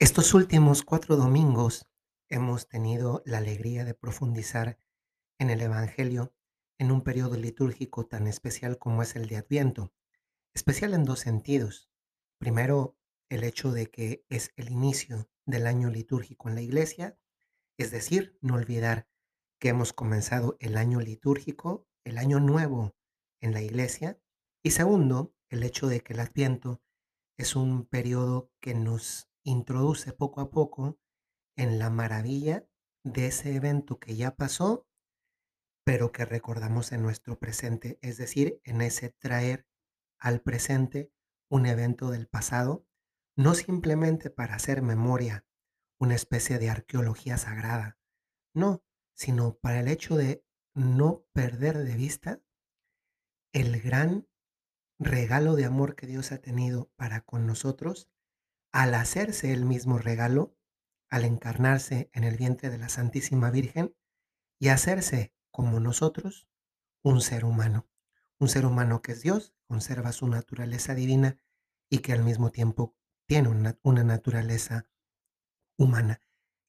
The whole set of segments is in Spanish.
Estos últimos 4 domingos hemos tenido la alegría de profundizar en el Evangelio en un periodo litúrgico tan especial como es el de Adviento. Especial en 2 sentidos. Primero, el hecho de que es el inicio del año litúrgico en la Iglesia, es decir, no olvidar que hemos comenzado el año litúrgico, el año nuevo en la Iglesia. Y segundo, el hecho de que el Adviento es un periodo que nos introduce poco a poco en la maravilla de ese evento que ya pasó, pero que recordamos en nuestro presente, es decir, en ese traer al presente un evento del pasado, no simplemente para hacer memoria, una especie de arqueología sagrada, no, sino para el hecho de no perder de vista el gran regalo de amor que Dios ha tenido para con nosotros al hacerse el mismo regalo, al encarnarse en el vientre de la Santísima Virgen y hacerse como nosotros un ser humano, un ser humano que es Dios, conserva su naturaleza divina y que al mismo tiempo tiene una, una naturaleza humana.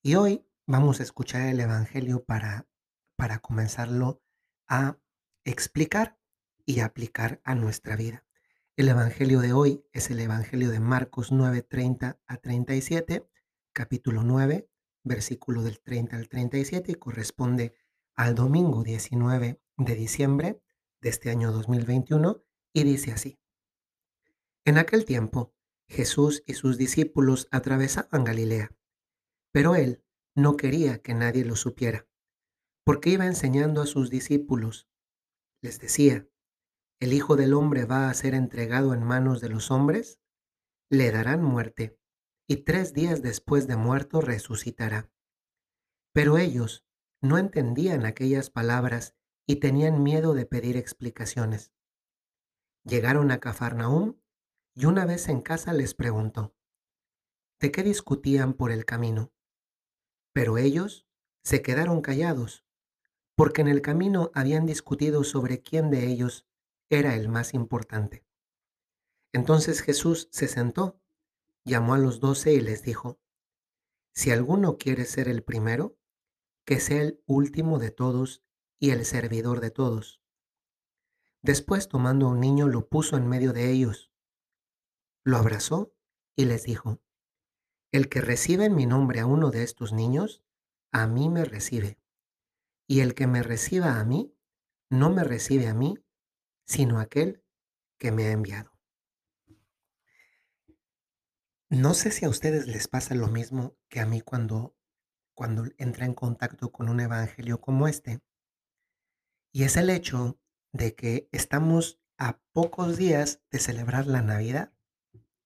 Y hoy vamos a escuchar el Evangelio para, para comenzarlo a explicar y aplicar a nuestra vida. El Evangelio de hoy es el Evangelio de Marcos 9, 30 a 37, capítulo 9, versículo del 30 al 37 y corresponde al domingo 19 de diciembre de este año 2021 y dice así. En aquel tiempo, Jesús y sus discípulos atravesaban Galilea, pero él no quería que nadie lo supiera, porque iba enseñando a sus discípulos. Les decía, el Hijo del Hombre va a ser entregado en manos de los hombres, le darán muerte, y tres días después de muerto resucitará. Pero ellos no entendían aquellas palabras y tenían miedo de pedir explicaciones. Llegaron a Cafarnaúm y una vez en casa les preguntó, ¿de qué discutían por el camino? Pero ellos se quedaron callados, porque en el camino habían discutido sobre quién de ellos era el más importante. Entonces Jesús se sentó, llamó a los doce y les dijo, si alguno quiere ser el primero, que sea el último de todos y el servidor de todos. Después tomando a un niño lo puso en medio de ellos, lo abrazó y les dijo, el que recibe en mi nombre a uno de estos niños, a mí me recibe, y el que me reciba a mí, no me recibe a mí, sino aquel que me ha enviado. No sé si a ustedes les pasa lo mismo que a mí cuando, cuando entra en contacto con un evangelio como este. Y es el hecho de que estamos a pocos días de celebrar la Navidad,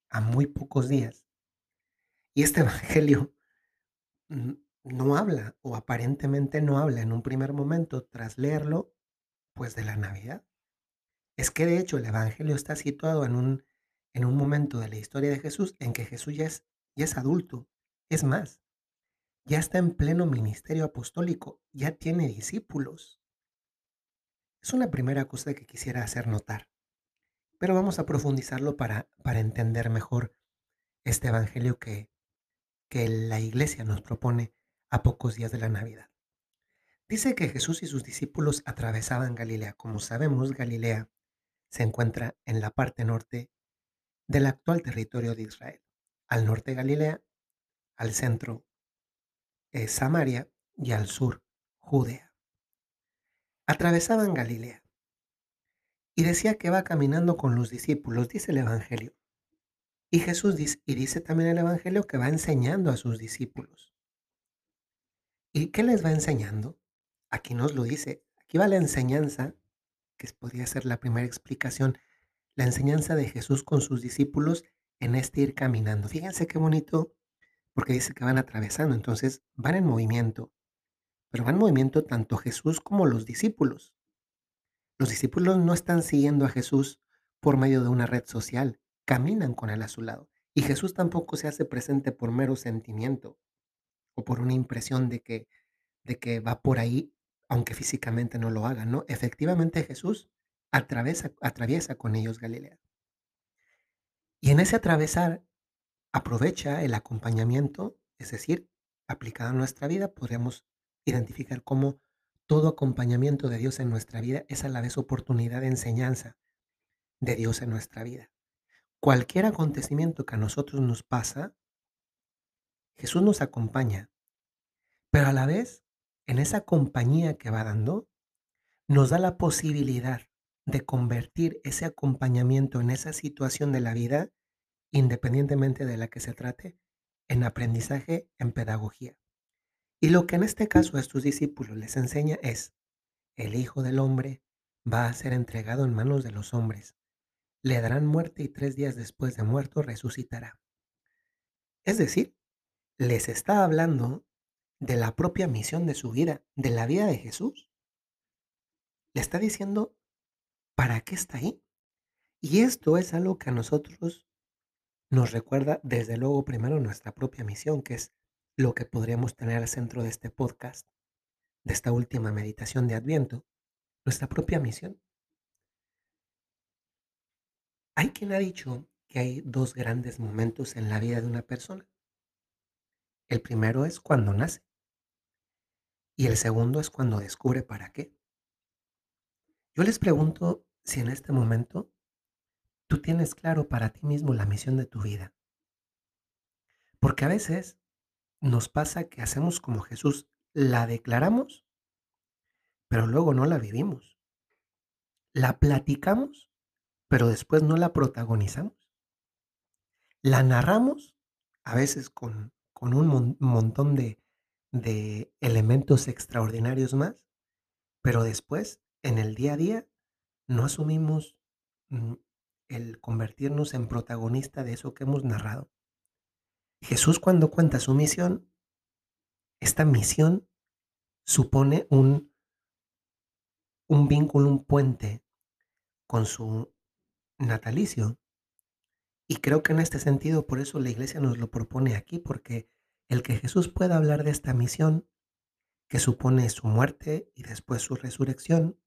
a muy pocos días. Y este evangelio no habla o aparentemente no habla en un primer momento tras leerlo, pues de la Navidad. Es que de hecho el Evangelio está situado en un, en un momento de la historia de Jesús en que Jesús ya es, es adulto. Es más, ya está en pleno ministerio apostólico, ya tiene discípulos. Es una primera cosa que quisiera hacer notar, pero vamos a profundizarlo para, para entender mejor este Evangelio que, que la iglesia nos propone a pocos días de la Navidad. Dice que Jesús y sus discípulos atravesaban Galilea. Como sabemos, Galilea se encuentra en la parte norte del actual territorio de Israel. Al norte Galilea, al centro es Samaria y al sur Judea. Atravesaban Galilea y decía que va caminando con los discípulos, dice el Evangelio. Y Jesús dice, y dice también el Evangelio que va enseñando a sus discípulos. ¿Y qué les va enseñando? Aquí nos lo dice. Aquí va la enseñanza que podría ser la primera explicación, la enseñanza de Jesús con sus discípulos en este ir caminando. Fíjense qué bonito, porque dice que van atravesando, entonces van en movimiento, pero van en movimiento tanto Jesús como los discípulos. Los discípulos no están siguiendo a Jesús por medio de una red social, caminan con él a su lado. Y Jesús tampoco se hace presente por mero sentimiento o por una impresión de que, de que va por ahí aunque físicamente no lo hagan, ¿no? Efectivamente Jesús atraviesa, atraviesa con ellos Galilea. Y en ese atravesar aprovecha el acompañamiento, es decir, aplicado a nuestra vida, podríamos identificar cómo todo acompañamiento de Dios en nuestra vida es a la vez oportunidad de enseñanza de Dios en nuestra vida. Cualquier acontecimiento que a nosotros nos pasa, Jesús nos acompaña, pero a la vez, en esa compañía que va dando, nos da la posibilidad de convertir ese acompañamiento en esa situación de la vida, independientemente de la que se trate, en aprendizaje, en pedagogía. Y lo que en este caso a estos discípulos les enseña es, el Hijo del Hombre va a ser entregado en manos de los hombres, le darán muerte y tres días después de muerto resucitará. Es decir, les está hablando de la propia misión de su vida, de la vida de Jesús. Le está diciendo, ¿para qué está ahí? Y esto es algo que a nosotros nos recuerda desde luego primero nuestra propia misión, que es lo que podríamos tener al centro de este podcast, de esta última meditación de Adviento, nuestra propia misión. Hay quien ha dicho que hay dos grandes momentos en la vida de una persona. El primero es cuando nace y el segundo es cuando descubre para qué. Yo les pregunto si en este momento tú tienes claro para ti mismo la misión de tu vida. Porque a veces nos pasa que hacemos como Jesús, la declaramos, pero luego no la vivimos. La platicamos, pero después no la protagonizamos. La narramos, a veces con, con un montón de, de elementos extraordinarios más, pero después, en el día a día, no asumimos mm, el convertirnos en protagonista de eso que hemos narrado. Jesús cuando cuenta su misión, esta misión supone un, un vínculo, un puente con su natalicio. Y creo que en este sentido, por eso la iglesia nos lo propone aquí, porque el que Jesús pueda hablar de esta misión, que supone su muerte y después su resurrección,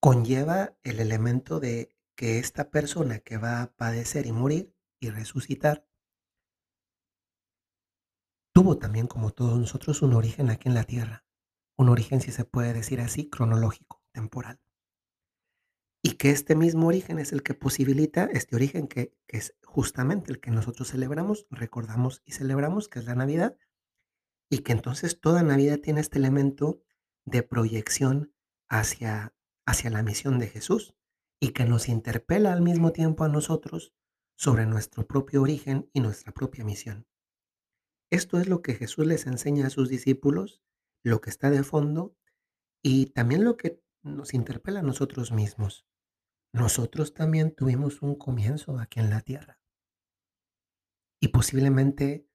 conlleva el elemento de que esta persona que va a padecer y morir y resucitar, tuvo también como todos nosotros un origen aquí en la tierra, un origen, si se puede decir así, cronológico, temporal. Y que este mismo origen es el que posibilita este origen que, es justamente el que nosotros celebramos, recordamos y celebramos, que es la Navidad, y que entonces toda Navidad tiene este elemento de proyección hacia, hacia la misión de Jesús y que nos interpela al mismo tiempo a nosotros sobre nuestro propio origen y nuestra propia misión. Esto es lo que Jesús les enseña a sus discípulos, lo que está de fondo y también lo que nos interpela a nosotros mismos. Nosotros también tuvimos un comienzo aquí en la tierra. Y posiblemente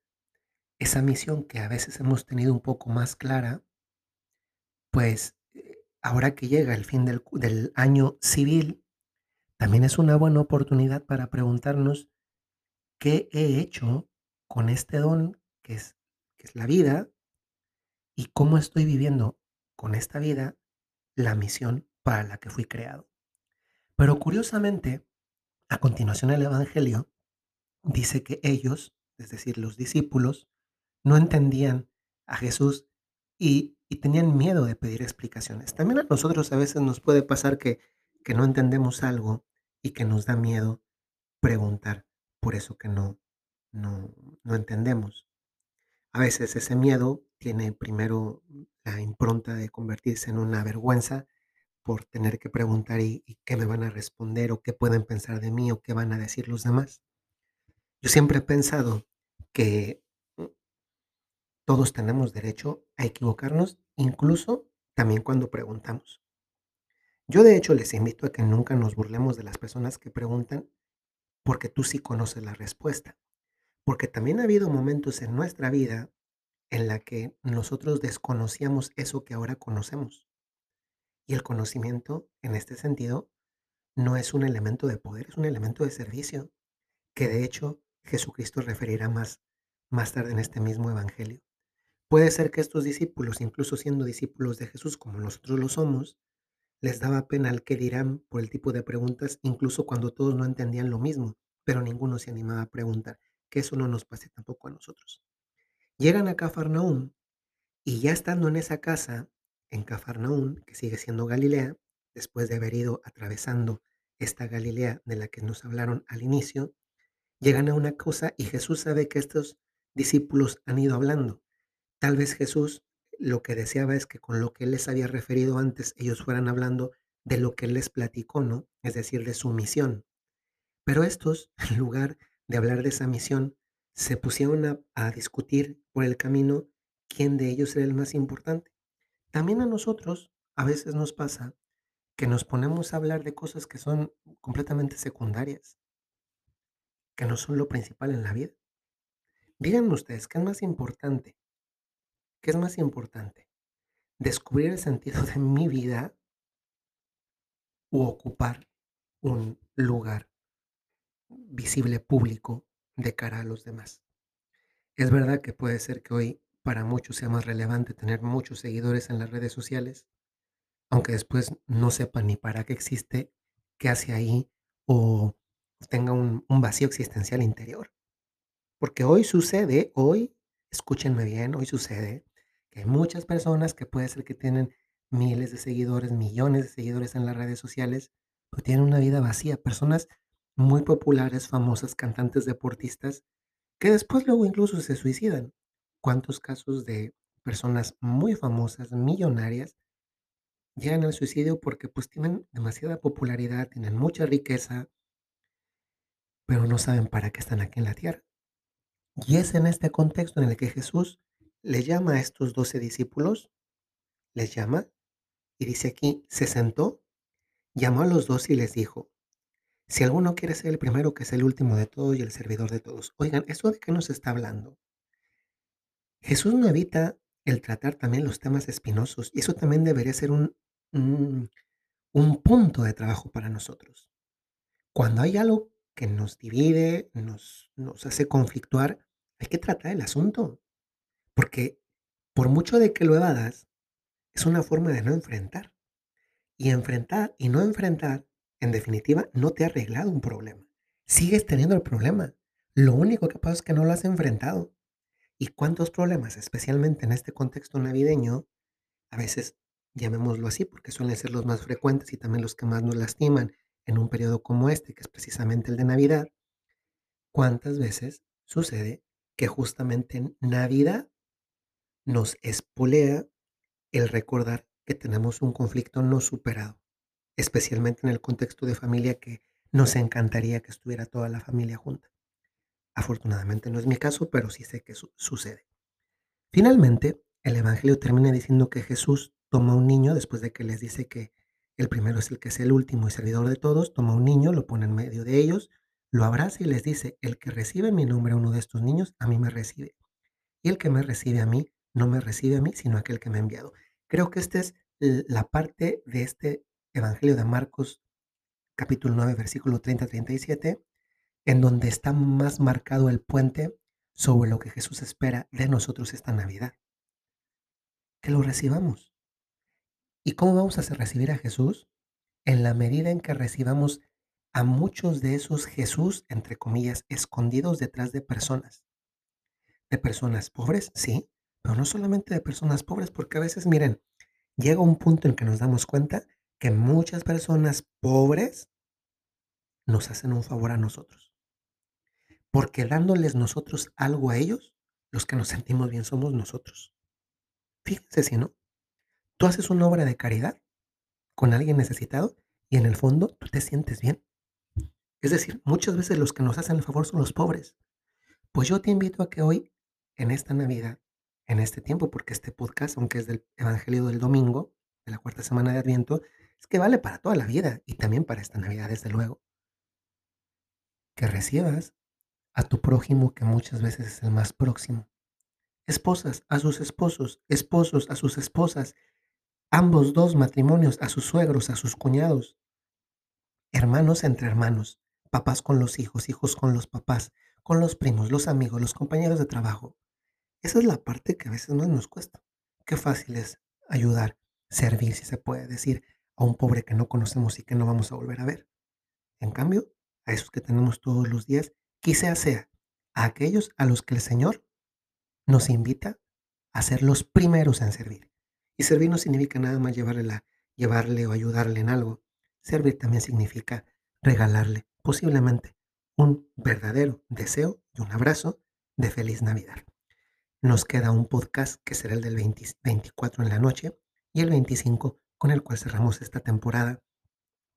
esa misión que a veces hemos tenido un poco más clara, pues eh, ahora que llega el fin del, año civil, también es una buena oportunidad para preguntarnos qué he hecho con este don que es, que es la vida y cómo estoy viviendo con esta vida la misión para la que fui creado. Pero curiosamente, a continuación el Evangelio dice que ellos, es decir, los discípulos, no entendían a Jesús y, tenían miedo de pedir explicaciones. También a nosotros a veces nos puede pasar que, que no entendemos algo y que nos da miedo preguntar por eso que no, no, no entendemos. A veces ese miedo tiene primero la impronta de convertirse en una vergüenza por tener que preguntar y, y, qué me van a responder o qué pueden pensar de mí o qué van a decir los demás. Yo siempre he pensado que mm, todos tenemos derecho a equivocarnos, incluso también cuando preguntamos. Yo de hecho les invito a que nunca nos burlemos de las personas que preguntan porque tú sí conoces la respuesta. Porque también ha habido momentos en nuestra vida en la que nosotros desconocíamos eso que ahora conocemos. Y el conocimiento, en este sentido, no es un elemento de poder, es un elemento de servicio, que de hecho Jesucristo referirá más, más tarde en este mismo Evangelio. Puede ser que estos discípulos, incluso siendo discípulos de Jesús como nosotros lo somos, les daba pena al que dirán por el tipo de preguntas, incluso cuando todos no entendían lo mismo. pero ninguno se animaba a preguntar, que eso no nos pase tampoco a nosotros. Llegan a Cafarnaúm y ya estando en esa casa, en Cafarnaúm, que sigue siendo Galilea, después de haber ido atravesando esta Galilea de la que nos hablaron al inicio, llegan a una cosa y Jesús sabe que estos discípulos han ido hablando. Tal vez Jesús lo que deseaba es que con lo que él les había referido antes, ellos fueran hablando de lo que él les platicó, ¿no? Es decir, de su misión. Pero estos, en lugar de hablar de esa misión, se pusieron a, a discutir por el camino quién de ellos era el más importante. También a nosotros a veces nos pasa que nos ponemos a hablar de cosas que son completamente secundarias, que no son lo principal en la vida. Díganme ustedes, ¿qué es más importante? ¿Qué es más importante? ¿Descubrir el sentido de mi vida u ocupar un lugar visible público de cara a los demás? Es verdad que puede ser que hoy para muchos sea más relevante tener muchos seguidores en las redes sociales, aunque después no sepa ni para qué existe, qué hace ahí o tenga un, un vacío existencial interior. Porque hoy sucede, hoy, escúchenme bien, hoy sucede que hay muchas personas que puede ser que tienen miles de seguidores, millones de seguidores en las redes sociales, pero tienen una vida vacía. Personas muy populares, famosas, cantantes, deportistas, que después luego incluso se suicidan. ¿Cuántos casos de personas muy famosas, millonarias, llegan al suicidio porque pues tienen demasiada popularidad, tienen mucha riqueza, pero no saben para qué están aquí en la tierra? Y es en este contexto en el que Jesús le llama a estos doce discípulos, les llama, y dice aquí, se sentó, llamó a los dos y les dijo, si alguno quiere ser el primero, que es el último de todos y el servidor de todos. Oigan, ¿eso de qué nos está hablando? Jesús no evita el tratar también los temas espinosos y eso también debería ser un, un, un punto de trabajo para nosotros. Cuando hay algo que nos divide, nos, nos hace conflictuar, hay que tratar el asunto. Porque por mucho de que lo evadas, es una forma de no enfrentar. Y enfrentar y no enfrentar, en definitiva, no te ha arreglado un problema. Sigues teniendo el problema. Lo único que pasa es que no lo has enfrentado. ¿Y cuántos problemas, especialmente en este contexto navideño, a veces, llamémoslo así, porque suelen ser los más frecuentes y también los que más nos lastiman en un periodo como este, que es precisamente el de Navidad, ¿cuántas veces sucede que justamente en Navidad nos espolea el recordar que tenemos un conflicto no superado, especialmente en el contexto de familia que nos encantaría que estuviera toda la familia junta. Afortunadamente no es mi caso, pero sí sé que su sucede. Finalmente, el Evangelio termina diciendo que Jesús toma un niño después de que les dice que el primero es el que es el último y servidor de todos, toma un niño, lo pone en medio de ellos, lo abraza y les dice, el que recibe en mi nombre a uno de estos niños, a mí me recibe. Y el que me recibe a mí, no me recibe a mí, sino aquel que me ha enviado. Creo que esta es la parte de este Evangelio de Marcos, capítulo 9, versículo 30-37, en donde está más marcado el puente sobre lo que Jesús espera de nosotros esta Navidad. Que lo recibamos. ¿Y cómo vamos a recibir a Jesús? En la medida en que recibamos a muchos de esos Jesús, entre comillas, escondidos detrás de personas. De personas pobres, sí, pero no solamente de personas pobres, porque a veces, miren, llega un punto en que nos damos cuenta que muchas personas pobres nos hacen un favor a nosotros. Porque dándoles nosotros algo a ellos, los que nos sentimos bien somos nosotros. Fíjense si no. Tú haces una obra de caridad con alguien necesitado y en el fondo tú te sientes bien. Es decir, muchas veces los que nos hacen el favor son los pobres. Pues yo te invito a que hoy, en esta Navidad, en este tiempo, porque este podcast, aunque es del Evangelio del Domingo, de la cuarta semana de Adviento, es que vale para toda la vida y también para esta Navidad, desde luego. Que recibas a tu prójimo que muchas veces es el más próximo. Esposas a sus esposos, esposos a sus esposas, ambos dos matrimonios a sus suegros, a sus cuñados, hermanos entre hermanos, papás con los hijos, hijos con los papás, con los primos, los amigos, los compañeros de trabajo. Esa es la parte que a veces más nos cuesta. Qué fácil es ayudar, servir, si se puede decir, a un pobre que no conocemos y que no vamos a volver a ver. En cambio, a esos que tenemos todos los días, quizás sea a aquellos a los que el Señor nos invita a ser los primeros en servir. Y servir no significa nada más llevarle, la, llevarle o ayudarle en algo. Servir también significa regalarle posiblemente un verdadero deseo y un abrazo de feliz Navidad. Nos queda un podcast que será el del 24 en la noche y el 25 con el cual cerramos esta temporada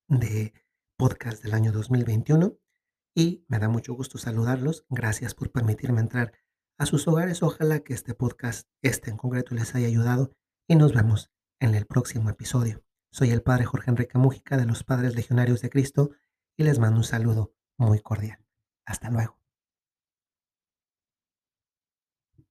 de podcast del año 2021 y me da mucho gusto saludarlos. Gracias por permitirme entrar a sus hogares. Ojalá que este podcast, este en concreto, les haya ayudado y nos vemos en el próximo episodio. Soy el Padre Jorge Enrique Mújica de los Padres Legionarios de Cristo y les mando un saludo muy cordial. Hasta luego.